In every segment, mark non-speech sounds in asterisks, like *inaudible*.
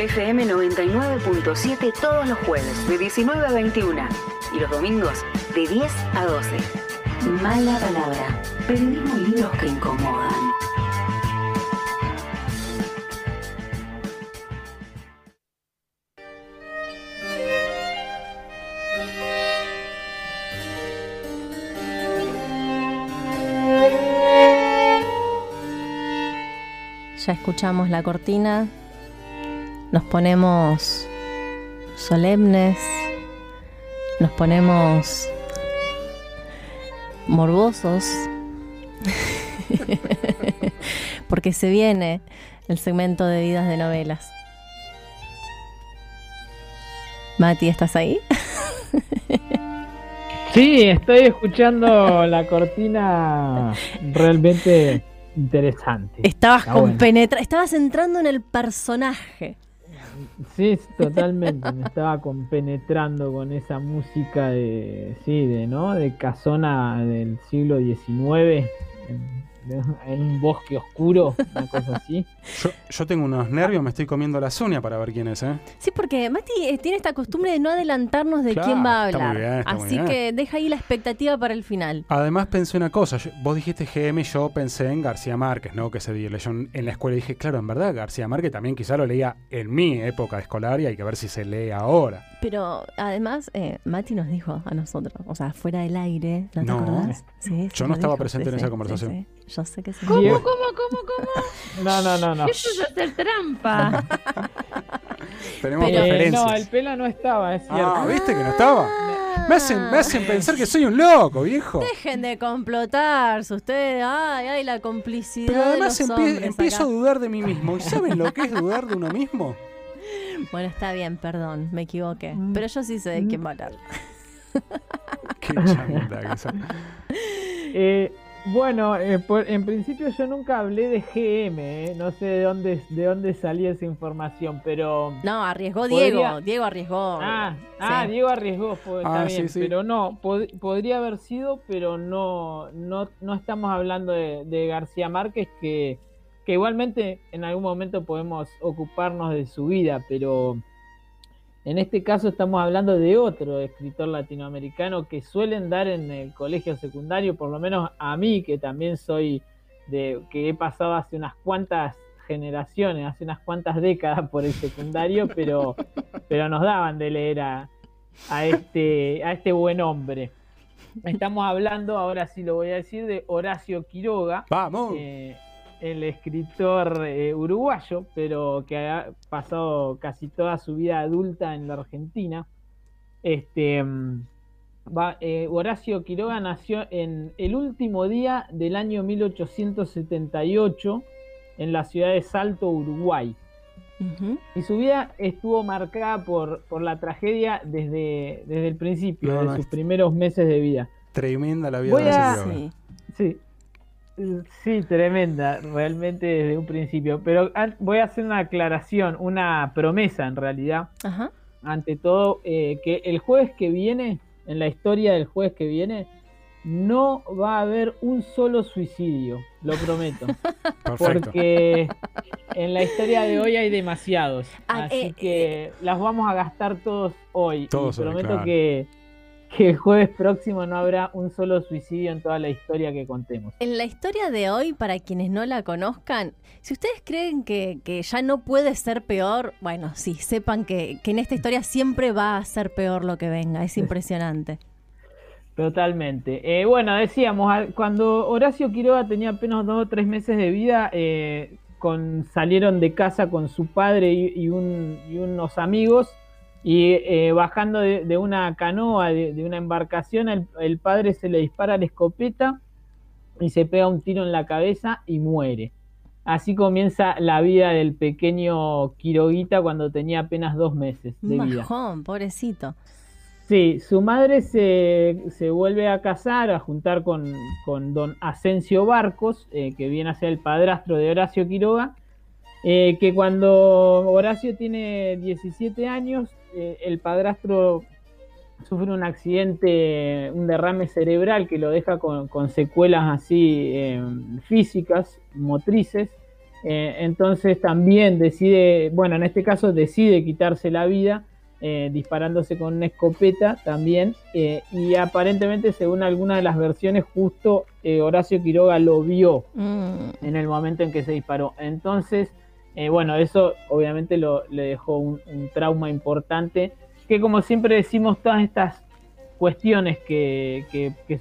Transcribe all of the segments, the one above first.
FM 99.7 todos los jueves de 19 a 21 y los domingos de 10 a 12. Mala palabra. Y libros que incomodan. Ya escuchamos la cortina, nos ponemos solemnes, nos ponemos morbosos, *laughs* porque se viene el segmento de vidas de novelas. Mati, ¿estás ahí? *laughs* Sí, estoy escuchando la cortina realmente interesante. Estabas con bueno. penetra, estabas entrando en el personaje. Sí, totalmente. Me estaba compenetrando con esa música de, sí, de, ¿no? De casona del siglo XIX, *laughs* en, un bosque oscuro, una cosa así. Yo, yo tengo unos nervios, me estoy comiendo la uña para ver quién es, ¿eh? Sí, porque Mati eh, tiene esta costumbre de no adelantarnos de Claro, quién va a está muy hablar. bien, está muy Así bien. que deja ahí la expectativa para el final. Además pensé una cosa, yo- vos dijiste GM, yo pensé en García Márquez, ¿no? Que se leyó en en la escuela y dije, claro, en verdad García Márquez también quizá lo leía en mi época escolar y hay que ver si se lee ahora. Pero además, eh, Mati nos dijo a nosotros, o sea, fuera del aire, ¿no te No. acordás? Sí, sí, Yo no estaba dijo, presente sí, en sí, esa sí, conversación. sí. Yo sé que sí. ¿Cómo, ¿Cómo, cómo, cómo? *laughs* No, no, no, no. Eso es hacer trampa. *laughs* Tenemos Pero- Eh, referencias. no, el pela no estaba, es cierto. ah, ¿viste que no estaba? Me hacen, me hacen pensar que soy un loco, viejo. Dejen de complotarse ustedes. Ay, ay, la complicidad Pero de además los empie- hombres empiezo a dudar de mí mismo. ¿Y saben lo que es dudar de uno mismo? Bueno, está bien, perdón, me equivoqué. Mm. Pero yo sí sé de quién va a hablar. Qué chanta que sos. Eh, bueno, eh, por- en principio yo nunca hablé de GM, eh, no sé de dónde, de dónde salía esa información, pero... No, arriesgó Podría- Diego. Diego arriesgó. Ah, ah, Sí. Diego arriesgó, fue, está Ah, bien, sí, sí. pero no, pod- podría haber sido, pero no, no, no estamos hablando de, de García Márquez, que, que igualmente en algún momento podemos ocuparnos de su vida, pero en este caso estamos hablando de otro escritor latinoamericano que suelen dar en el colegio secundario, por lo menos a mí, que también soy de, que he pasado hace unas cuantas generaciones, hace unas cuantas décadas por el secundario, *laughs* pero, pero nos daban de leer a, a este, a este buen hombre. Estamos hablando, ahora sí lo voy a decir, de Horacio Quiroga, Vamos. eh, el escritor eh, uruguayo, pero que ha pasado casi toda su vida adulta en la Argentina. Este, mm, va- eh, Horacio Quiroga nació en el último día del año 1878 en la ciudad de Salto, Uruguay. Y su vida estuvo marcada por, por la tragedia desde, desde el principio, No, sus primeros meses de vida. Tremenda la vida Voy de a- Quiroga. Sí. Sí. Sí, tremenda, realmente desde un principio. Pero voy a hacer una aclaración, una promesa en realidad. Ajá. Ante todo, eh, que el jueves que viene, en la historia del jueves que viene, no va a haber un solo suicidio, lo prometo. *laughs* Perfecto. Porque en la historia de hoy hay demasiados. Ah, Así eh, que las vamos a gastar todos hoy. Todos y hoy, prometo claro. que, que el jueves próximo no habrá un solo suicidio en toda la historia que contemos. En la historia de hoy, para quienes no la conozcan, si ustedes creen que, que ya no puede ser peor, bueno, sí, sepan que, que en esta historia siempre va a ser peor lo que venga. Es *laughs* impresionante. Totalmente. Eh, bueno, decíamos, cuando Horacio Quiroga tenía apenas dos o tres meses de vida, eh, con, salieron de casa con su padre y, y un- y unos amigos, y eh, bajando de, de una canoa, de, de una embarcación, el, el padre se le dispara la escopeta y se pega un tiro en la cabeza y muere. Así comienza la vida del pequeño Quiroguita cuando tenía apenas dos meses de Un vida. pobrecito. Sí, su madre se, se vuelve a casar, a juntar con, con don Asensio Barcos, eh, que viene a ser el padrastro de Horacio Quiroga, eh, que cuando Horacio tiene 17 años, eh, el padrastro sufre un accidente, un derrame cerebral que lo deja con, con secuelas así eh, físicas, motrices, Eh, entonces también decide, bueno, en este caso decide quitarse la vida eh, disparándose con una escopeta también. y aparentemente, según algunas de las versiones, justo Horacio Quiroga lo vio Mm. en el momento en que se disparó. Entonces, eh, bueno, eso obviamente lo, le dejó un, trauma importante. Que como siempre decimos, todas estas cuestiones que,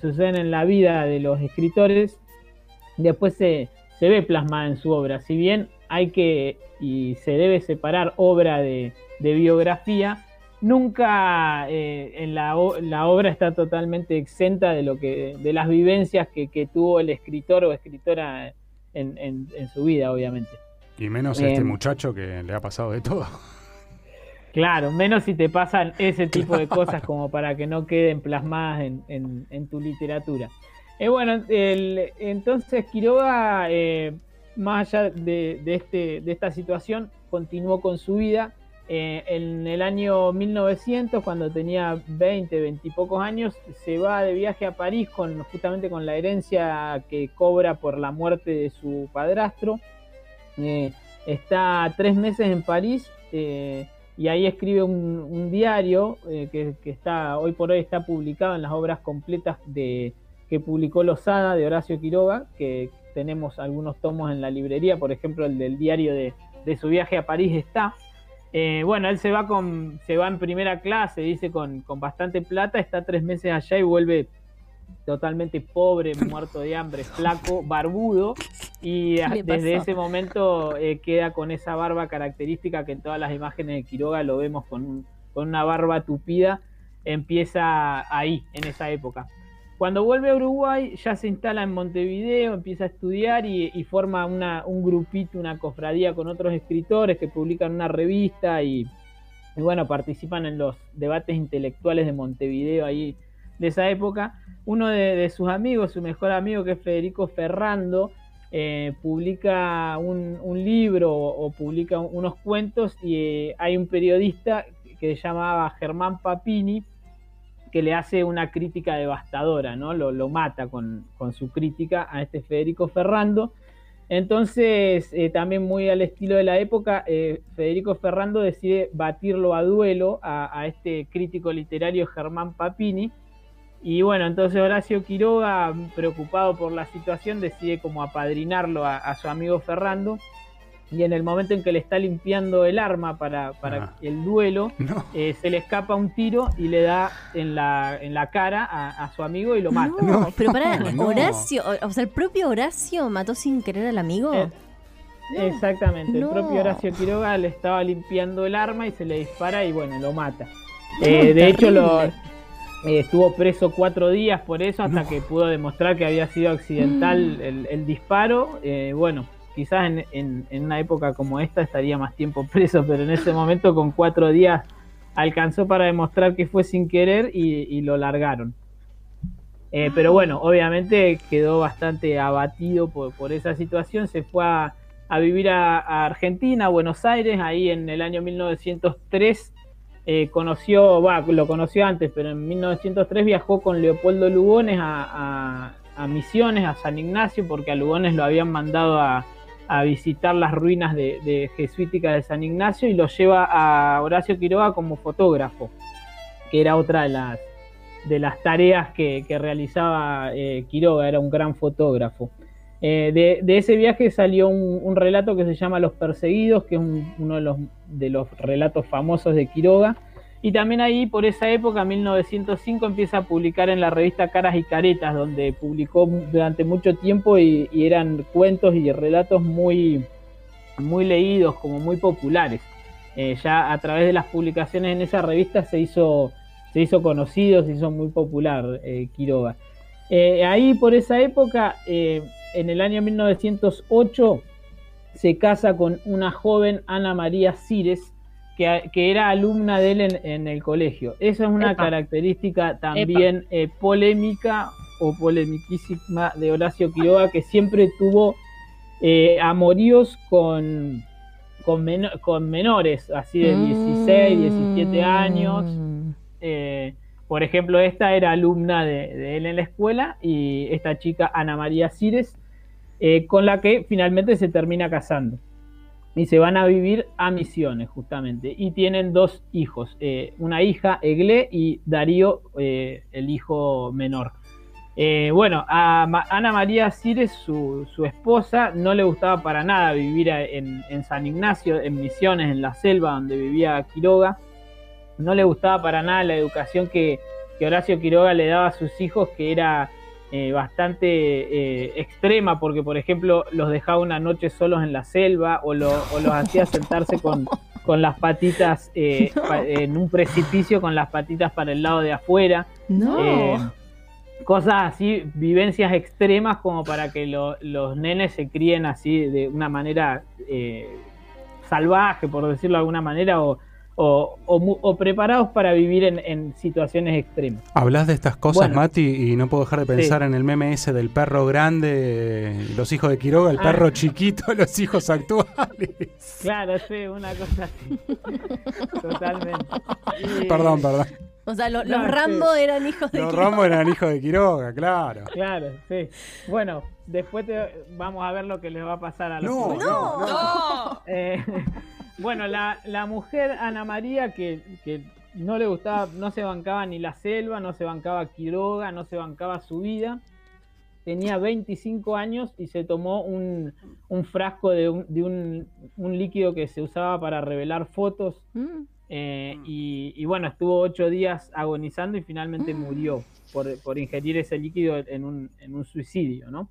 suceden en la vida de los escritores, después se, ve plasmada en su obra. Si bien hay que y se debe separar obra de, biografía, nunca eh, en la, la obra está totalmente exenta de lo que de las vivencias que, que tuvo el escritor o escritora en, en- en su vida, obviamente. Y menos a este Em. muchacho que le ha pasado de todo. *laughs* Claro, menos si te pasan ese *laughs* tipo de cosas como para que no queden plasmadas en, en- en tu literatura. Eh, bueno, el- entonces Quiroga, eh, más allá de, de este, de esta situación, continuó con su vida. Eh, en el año 1900, cuando tenía 20, 20 y pocos años, se va de viaje a París con, justamente con la herencia que cobra por la muerte de su padrastro. Eh, está tres meses en París eh, y ahí escribe un, diario eh, que, está hoy por hoy está publicado en las obras completas de que publicó Lozada de Horacio Quiroga, que tenemos algunos tomos en la librería, por ejemplo el del diario de, de su viaje a París está. Bueno, él se va con, se va en primera clase, dice con, con bastante plata, está tres meses allá y vuelve totalmente pobre, *laughs* muerto de hambre, flaco, barbudo, y desde ese momento eh, queda con esa barba característica que en todas las imágenes de Quiroga lo vemos con, con una barba tupida, empieza ahí, en esa época. Cuando vuelve a Uruguay ya se instala en Montevideo, empieza a estudiar y, y forma una, un grupito, una cofradía con otros escritores que publican una revista y, y bueno, participan en los debates intelectuales de Montevideo ahí de esa época. Uno de, sus amigos, su mejor amigo que es Federico Ferrando, eh, publica un, un libro o, publica un- unos cuentos y eh, hay un periodista que se llamaba Germán Papini que le hace una crítica devastadora, ¿no? Lo, lo mata con, con su crítica a este Federico Ferrando. Entonces, eh, también muy al estilo de la época, Federico Ferrando decide batirlo a duelo a, a este crítico literario Germán Papini. Y bueno, entonces Horacio Quiroga, preocupado por la situación, decide como apadrinarlo a, a su amigo Ferrando. Y en el momento en que le está limpiando el arma para, para Ah. el duelo, *laughs* No. eh, se le escapa un tiro y le da en la, en la cara a, a su amigo y lo mata. No, No, pero para no. Horacio, o o sea, el propio Horacio mató sin querer al amigo. Eh, Exactamente, No. el propio Horacio Quiroga le estaba limpiando el arma y se le dispara y bueno, lo mata. No, Eh, de hecho, lo, estuvo preso cuatro días por eso hasta No. que pudo demostrar que había sido Mm. accidental el, el disparo. Eh, bueno, quizás en, en- en una época como esta estaría más tiempo *laughs* preso, pero en ese momento con cuatro días alcanzó para demostrar que fue sin querer y, y lo largaron. Eh, pero bueno, obviamente quedó bastante abatido por, por esa situación, se fue a, a vivir a, a Argentina, a Buenos Aires, ahí en el año 1903 eh, conoció, lo conoció antes, pero en 1903 viajó con Leopoldo Lugones a, a- Misiones, a San Ignacio, porque a Lugones lo habían mandado a, a visitar las ruinas de, de jesuíticas de San Ignacio y lo lleva a Horacio Quiroga como fotógrafo, que era otra de las, de las tareas que, que realizaba eh, Quiroga, era un gran fotógrafo. Eh, de, de ese viaje salió un, relato que se llama Los Perseguidos, que es un- uno de los, de los relatos famosos de Quiroga. Y también ahí, por esa época, 1905, empieza a publicar en la revista Caras y Caretas, donde publicó durante mucho tiempo y, eran cuentos y relatos muy, muy leídos, como muy populares. Eh, ya a través de las publicaciones en esa revista se hizo, se hizo conocido, se hizo muy popular eh, Quiroga. Eh, ahí por esa época, en el año 1908, se casa con una joven Ana María Cires, que, que era alumna de él en, en el colegio. Esa es una Epa. característica también eh, polémica o polemiquísima de Horacio Quiroga, que siempre tuvo eh, amoríos con, con, meno- con menores, así de 16, 17 años. Mm. Eh, por ejemplo, esta era alumna de, de él en la escuela y esta chica, Ana María Cires. eh, con la que finalmente se termina casando. Y se van a vivir a Misiones, justamente. Y tienen dos hijos, eh, una hija, Egle, y Darío, eh, el hijo menor. Eh, bueno, a Ana María Cires, su, su esposa, no le gustaba para nada vivir en, en San Ignacio, en Misiones, en la selva donde vivía Quiroga. No le gustaba para nada la educación que, que Horacio Quiroga le daba a sus hijos, que era eh, bastante eh, extrema, porque por ejemplo los dejaba una noche solos en la selva o, lo- o los hacía *laughs* sentarse con, con las patitas eh, No. pa- en un precipicio con las patitas para el lado de afuera. No. Cosas así, vivencias extremas como para que lo- los nenes se críen así de una manera salvaje, por decirlo de alguna manera, o, o- o preparados para vivir en, en situaciones extremas. Hablas de estas cosas, Bueno. Mati, y no puedo dejar de pensar Sí. en el meme ese del perro grande, los hijos de Quiroga, el Ah. perro chiquito, *laughs* los hijos actuales. Claro, sí, una cosa así. *laughs* Totalmente. Y- Perdón, perdón. O sea, lo- No, los sí. Rambo eran hijos de Los Quiroga. Rombo eran hijos de Quiroga, claro. Claro, sí. Bueno, después te- vamos a ver lo que les va a pasar a los no, no. ¡No! Eh, bueno, la, la mujer Ana María que, que no le gustaba, no se bancaba ni la selva, no se bancaba Quiroga, no se bancaba su vida. Tenía 25 años y se tomó un, un frasco de, un, de un- un líquido que se usaba para revelar fotos. Mm. eh, y, y bueno, estuvo ocho días agonizando y finalmente murió por, por ingerir ese líquido en un, en un suicidio, ¿no?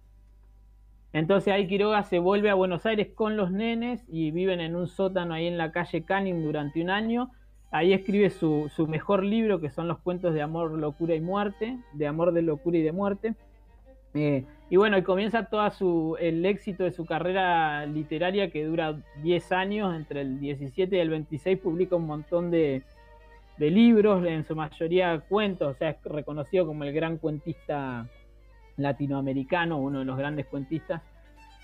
Entonces ahí Quiroga se vuelve a Buenos Aires con los nenes y viven en un sótano ahí en la calle Canning durante un año. Ahí escribe su, mejor libro, que son los cuentos de amor, locura y muerte, de amor, de locura y de muerte. Eh, y bueno, y comienza todo su, el éxito de su carrera literaria que dura 10 años, entre el 17 y el 26 publica un montón de, de libros, en su mayoría cuentos, o sea, es reconocido como el gran cuentista latinoamericano, uno de los grandes cuentistas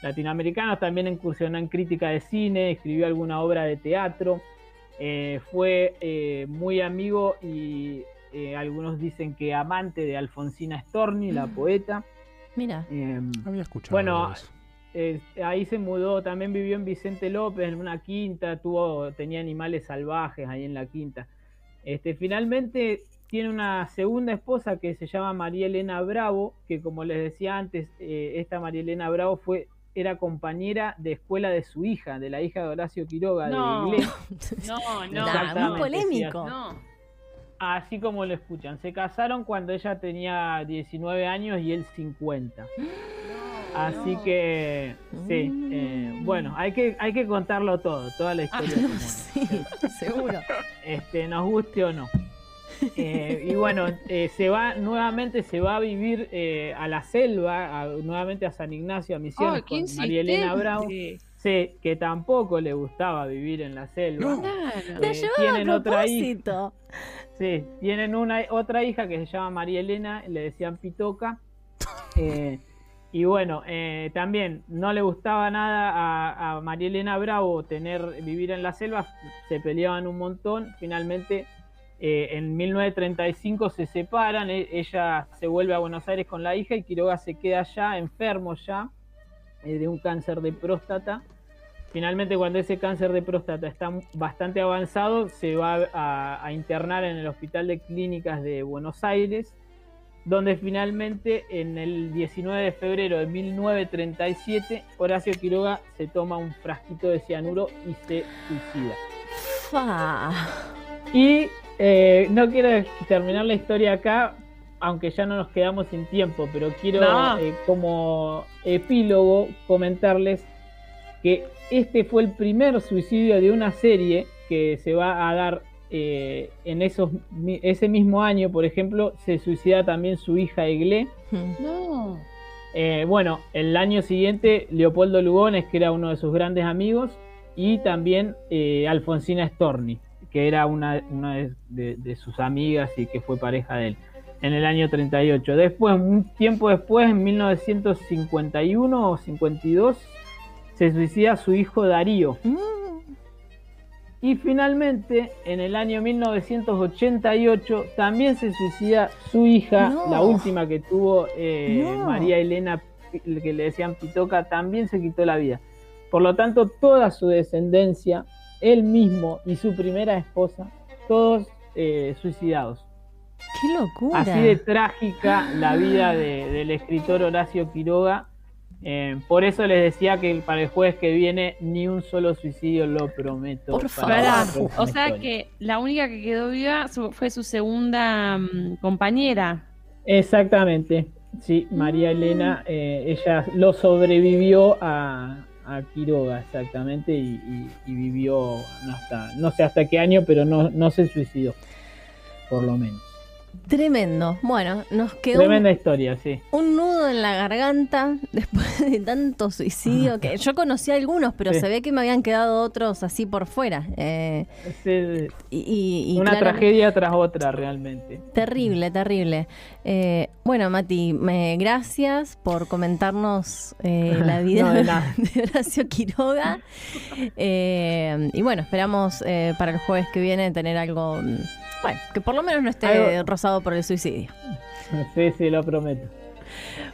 latinoamericanos, también incursionó en crítica de cine, escribió alguna obra de teatro, eh, fue eh, muy amigo y eh, algunos dicen que amante de Alfonsina Storni, la poeta. Mira. Eh, Había escuchado. Bueno, eh, ahí se mudó, también vivió en Vicente López, en una quinta, tuvo, tenía animales salvajes ahí en la quinta. Este, finalmente tiene una segunda esposa que se llama María Elena Bravo, que como les decía antes, eh, esta María Elena Bravo fue, era compañera de escuela de su hija, de la hija de Horacio Quiroga No. de Inglés. *laughs* No, no. Nah, muy polémico. No. Así como lo escuchan. Se casaron cuando ella tenía 19 años y él 50. *gasps* Así no. que, sí, eh, bueno, hay que, hay que contarlo todo, toda la historia. como es. *laughs* Sí, seguro. este, nos guste o no. Eh, y bueno, eh, se va nuevamente, se va a vivir eh, a la selva, a- nuevamente a San Ignacio, a Misiones, con María Elena Bravo. Sí, que tampoco le gustaba vivir en la selva. No. Claro. La Eh, llevaba tienen a otra hija. Sí, tienen una otra hija que se llama María Elena, le decían Pitoca. *laughs* Eh, y bueno, eh, también no le gustaba nada a, a María Elena Bravo tener vivir en la selva, se peleaban un montón. Finalmente, eh, en 1935 se separan, e- ella se vuelve a Buenos Aires con la hija y Quiroga se queda allá, enfermo ya, eh, de un cáncer de próstata. Finalmente, cuando ese cáncer de próstata está bastante avanzado, se va a, a internar en el Hospital de Clínicas de Buenos Aires, donde finalmente en el 19 de febrero de 1937, Horacio Quiroga se toma un frasquito de cianuro y se suicida. Y eh, no quiero terminar la historia acá, aunque ya no nos quedamos sin tiempo, pero quiero No. eh, como epílogo comentarles que este fue el primer suicidio de una serie que se va a dar eh, en esos, ese mismo año, por ejemplo, se suicida también su hija Eglé. No. Eh, bueno, el año siguiente Leopoldo Lugones, que era uno de sus grandes amigos, y también eh, Alfonsina Storni, que era una, una de, de- de sus amigas y que fue pareja de él, en el año 38. Después, un tiempo después, en 1951 o 52, se suicida su hijo Darío. Mm. Y finalmente, en el año 1988, también se suicida su hija, No. la última que tuvo eh, No. María Elena el que le decían Pitoca, también se quitó la vida. Por lo tanto, toda su descendencia, él mismo y su primera esposa, todos eh, suicidados. ¡Qué locura! Así de trágica la vida de- del escritor Horacio Quiroga. Eh, por eso les decía que para el jueves que viene ni un solo suicidio lo prometo. Por favor. o sea historia. que la única que quedó viva fue su segunda mm, compañera. Exactamente. Sí, María Elena, eh, ella lo sobrevivió a, a Quiroga, exactamente, y, vivió hasta, no sé hasta qué año, pero no, no se suicidó, por lo menos. Tremendo. Bueno, nos quedó un, Tremenda historia, sí. un nudo en la garganta después de tanto suicidio. que Yo conocí algunos, pero Sí. se ve que me habían quedado otros así por fuera. Eh, y, y- y una claro- tragedia tras otra, realmente. Terrible, terrible. Eh, bueno, Mati, me, gracias por comentarnos eh, la *laughs* vida No, de *laughs* de Horacio Quiroga. *laughs* Eh, y bueno, esperamos eh, para el jueves que viene tener algo, mm, bueno, que por lo menos no esté Algo- rozado por el suicidio. Sí, sí, lo prometo.